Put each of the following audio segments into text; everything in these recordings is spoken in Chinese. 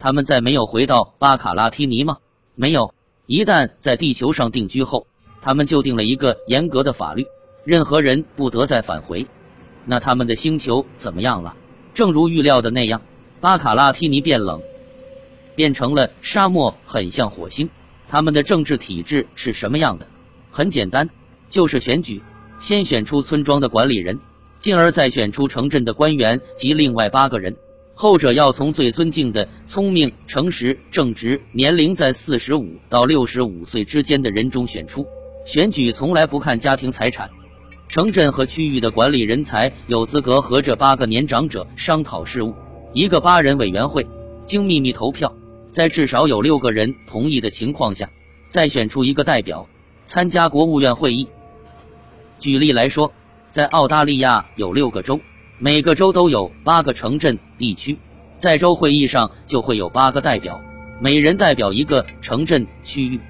他们再没有回到巴卡拉提尼吗？没有。一旦在地球上定居后，他们就定了一个严格的法律，任何人不得再返回。那他们的星球怎么样了？正如预料的那样，巴卡拉提尼变冷，变成了沙漠，很像火星。他们的政治体制是什么样的？很简单，就是选举，先选出村庄的管理人，进而再选出城镇的官员及另外八个人。后者要从最尊敬的、聪明、诚实、正直、年龄在四十五到六十五岁之间的人中选出。选举从来不看家庭财产。城镇和区域的管理人才有资格和这八个年长者商讨事务。一个八人委员会经秘密投票，在至少有六个人同意的情况下，再选出一个代表参加国务院会议。举例来说，在澳大利亚有六个州。每个州都有八个城镇地区，在州会议上就会有八个代表，每人代表一个城镇区域。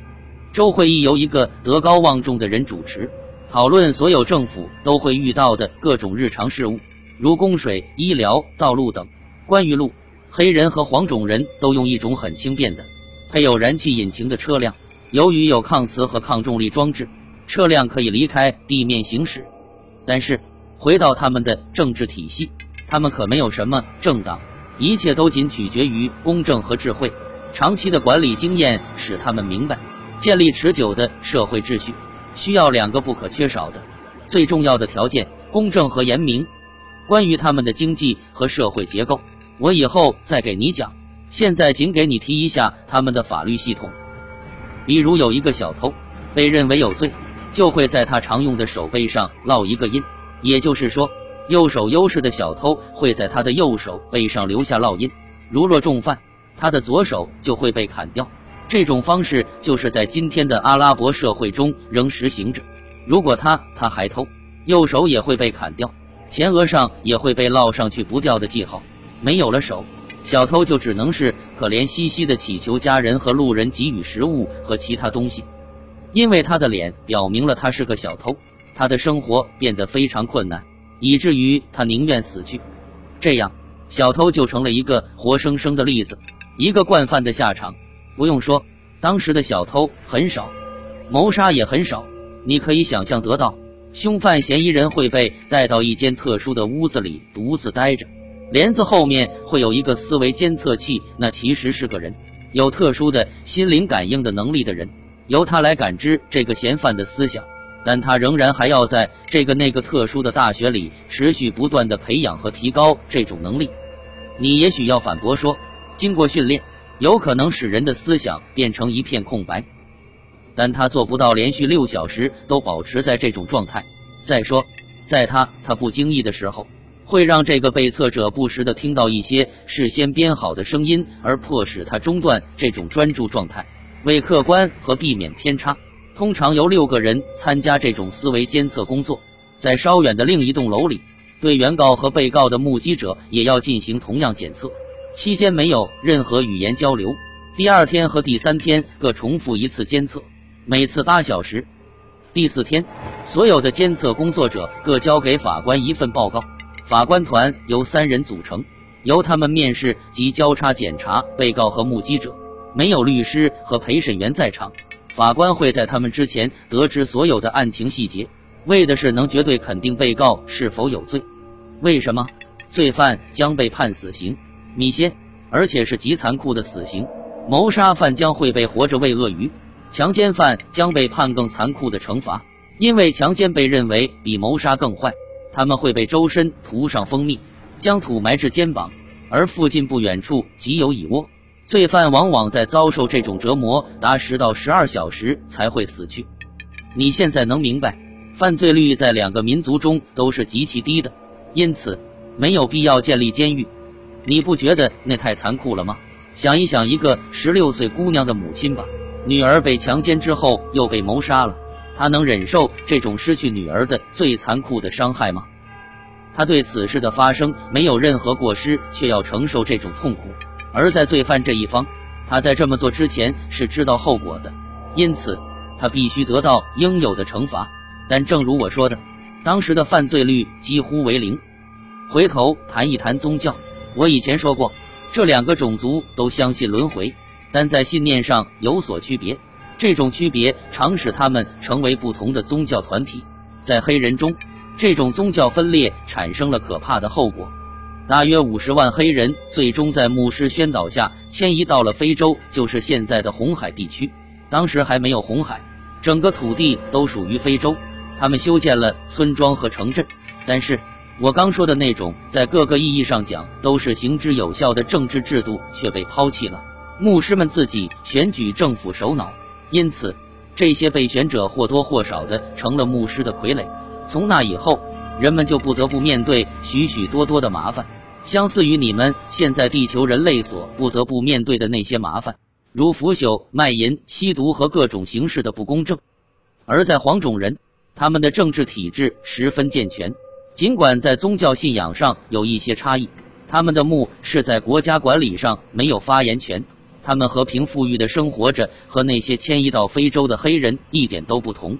州会议由一个德高望重的人主持，讨论所有政府都会遇到的各种日常事务，如供水、医疗、道路等。关于路，黑人和黄种人都用一种很轻便的、配有燃气引擎的车辆。由于有抗磁和抗重力装置，车辆可以离开地面行驶。但是。回到他们的政治体系，他们可没有什么政党，一切都仅取决于公正和智慧。长期的管理经验使他们明白，建立持久的社会秩序需要两个不可缺少的、最重要的条件：公正和严明。关于他们的经济和社会结构，我以后再给你讲。现在仅给你提一下他们的法律系统。比如有一个小偷被认为有罪，就会在他常用的手背上烙一个印。也就是说，右手优势的小偷会在他的右手背上留下烙印。如若重犯，他的左手就会被砍掉。这种方式就是在今天的阿拉伯社会中仍实行着。如果他他还偷，右手也会被砍掉，前额上也会被烙上去不掉的记号。没有了手，小偷就只能是可怜兮兮的祈求家人和路人给予食物和其他东西，因为他的脸表明了他是个小偷。他的生活变得非常困难，以至于他宁愿死去。这样，小偷就成了一个活生生的例子，一个惯犯的下场。不用说，当时的小偷很少，谋杀也很少。你可以想象得到，凶犯嫌疑人会被带到一间特殊的屋子里独自待着，帘子后面会有一个思维监测器，那其实是个人，有特殊的心灵感应的能力的人，由他来感知这个嫌犯的思想。但他仍然还要在这个那个特殊的大学里持续不断的培养和提高这种能力。你也许要反驳说，经过训练，有可能使人的思想变成一片空白，但他做不到连续六小时都保持在这种状态。再说，在他他不经意的时候，会让这个被测者不时的听到一些事先编好的声音，而迫使他中断这种专注状态，为客观和避免偏差。通常由六个人参加这种思维监测工作，在稍远的另一栋楼里，对原告和被告的目击者也要进行同样检测，期间没有任何语言交流。第二天和第三天各重复一次监测，每次八小时。第四天，所有的监测工作者各交给法官一份报告。法官团由三人组成，由他们面试及交叉检查被告和目击者，没有律师和陪审员在场。法官会在他们之前得知所有的案情细节，为的是能绝对肯定被告是否有罪。为什么？罪犯将被判死刑，米歇，而且是极残酷的死刑。谋杀犯将会被活着喂鳄鱼，强奸犯将被判更残酷的惩罚，因为强奸被认为比谋杀更坏。他们会被周身涂上蜂蜜，将土埋至肩膀，而附近不远处即有蚁窝。罪犯往往在遭受这种折磨达十到十二小时才会死去。你现在能明白，犯罪率在两个民族中都是极其低的，因此没有必要建立监狱。你不觉得那太残酷了吗？想一想一个十六岁姑娘的母亲吧，女儿被强奸之后又被谋杀了，她能忍受这种失去女儿的最残酷的伤害吗？她对此事的发生没有任何过失，却要承受这种痛苦。而在罪犯这一方，他在这么做之前是知道后果的，因此他必须得到应有的惩罚。但正如我说的，当时的犯罪率几乎为零。回头谈一谈宗教，我以前说过，这两个种族都相信轮回，但在信念上有所区别。这种区别常使他们成为不同的宗教团体。在黑人中，这种宗教分裂产生了可怕的后果。大约五十万黑人最终在牧师宣导下迁移到了非洲，就是现在的红海地区。当时还没有红海，整个土地都属于非洲。他们修建了村庄和城镇，但是我刚说的那种在各个意义上讲都是行之有效的政治制度却被抛弃了。牧师们自己选举政府首脑。因此，这些被选者或多或少的成了牧师的傀儡。从那以后，人们就不得不面对许许多多的麻烦，相似于你们现在地球人类所不得不面对的那些麻烦，如腐朽、卖淫、吸毒和各种形式的不公正。而在黄种人，他们的政治体制十分健全，尽管在宗教信仰上有一些差异，他们的牧是在国家管理上没有发言权。他们和平富裕的生活着，和那些迁移到非洲的黑人一点都不同。